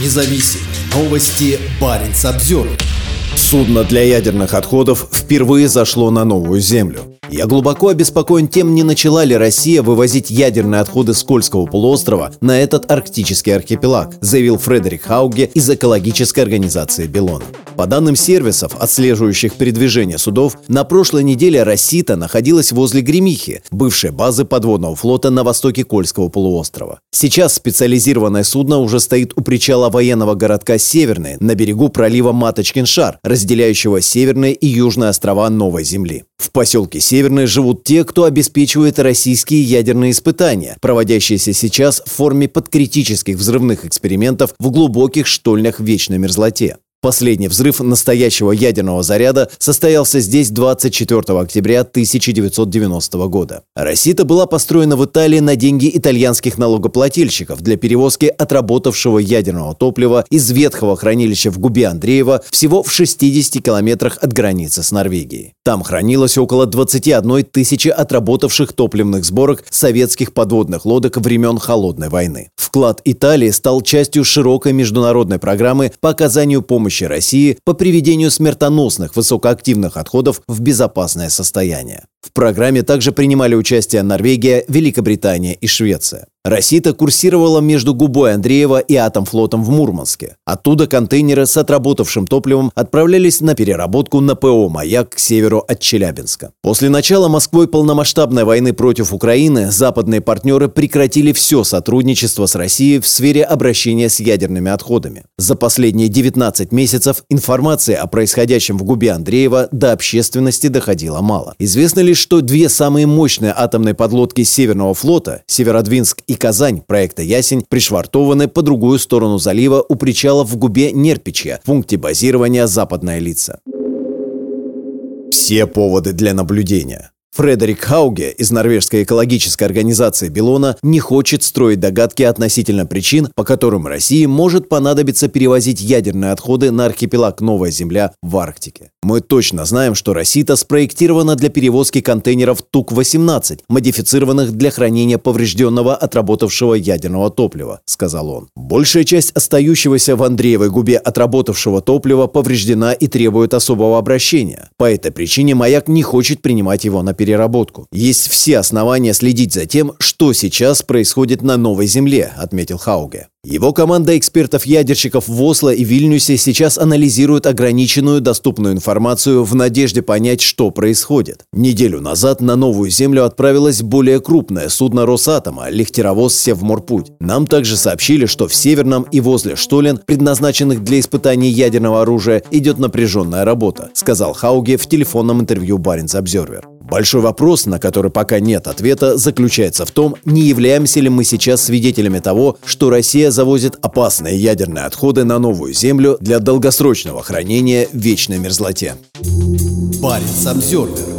независимые новости. Барин обзор. Судно для ядерных отходов впервые зашло на новую землю. Я глубоко обеспокоен тем, не начала ли Россия вывозить ядерные отходы с Кольского полуострова на этот арктический архипелаг, заявил Фредерик Хауге из экологической организации «Белона». По данным сервисов, отслеживающих передвижение судов, на прошлой неделе Россита находилась возле Гремихи, бывшей базы подводного флота на востоке Кольского полуострова. Сейчас специализированное судно уже стоит у причала военного городка Северный на берегу пролива Маточкин-Шар, разделяющего северные и южные острова Новой Земли. В поселке Северный живут те, кто обеспечивает российские ядерные испытания, проводящиеся сейчас в форме подкритических взрывных экспериментов в глубоких штольнях в вечной мерзлоте. Последний взрыв настоящего ядерного заряда состоялся здесь 24 октября 1990 года. Рассита была построена в Италии на деньги итальянских налогоплательщиков для перевозки отработавшего ядерного топлива из ветхого хранилища в Губе Андреева всего в 60 километрах от границы с Норвегией. Там хранилось около 21 тысячи отработавших топливных сборок советских подводных лодок времен Холодной войны. Вклад Италии стал частью широкой международной программы по оказанию помощи помощи России по приведению смертоносных высокоактивных отходов в безопасное состояние. В программе также принимали участие Норвегия, Великобритания и Швеция. Россита курсировала между Губой Андреева и Атомфлотом в Мурманске. Оттуда контейнеры с отработавшим топливом отправлялись на переработку на ПО «Маяк» к северу от Челябинска. После начала Москвой полномасштабной войны против Украины западные партнеры прекратили все сотрудничество с Россией в сфере обращения с ядерными отходами. За последние 19 месяцев информации о происходящем в Губе Андреева до общественности доходило мало. Известно лишь, что две самые мощные атомные подлодки Северного флота, Северодвинск и Казань проекта «Ясень» пришвартованы по другую сторону залива у причала в губе Нерпичья, в пункте базирования «Западная лица». Все поводы для наблюдения. Фредерик Хауге из норвежской экологической организации «Белона» не хочет строить догадки относительно причин, по которым России может понадобиться перевозить ядерные отходы на архипелаг Новая Земля в Арктике. Мы точно знаем, что Россита спроектирована для перевозки контейнеров ТУК-18, модифицированных для хранения поврежденного отработавшего ядерного топлива, сказал он. Большая часть остающегося в Андреевой губе отработавшего топлива повреждена и требует особого обращения. По этой причине «Маяк» не хочет принимать его на перевозку переработку. Есть все основания следить за тем, что сейчас происходит на новой земле, отметил Хауге. Его команда экспертов-ядерщиков в Осло и Вильнюсе сейчас анализирует ограниченную доступную информацию в надежде понять, что происходит. Неделю назад на новую землю отправилось более крупное судно Росатома – лихтеровоз «Севморпуть». Нам также сообщили, что в Северном и возле Штолен, предназначенных для испытаний ядерного оружия, идет напряженная работа, сказал Хауге в телефонном интервью Баренц Обзервер. Большой вопрос, на который пока нет ответа, заключается в том, не являемся ли мы сейчас свидетелями того, что Россия завозит опасные ядерные отходы на новую землю для долгосрочного хранения в вечной мерзлоте. Парень Самсервер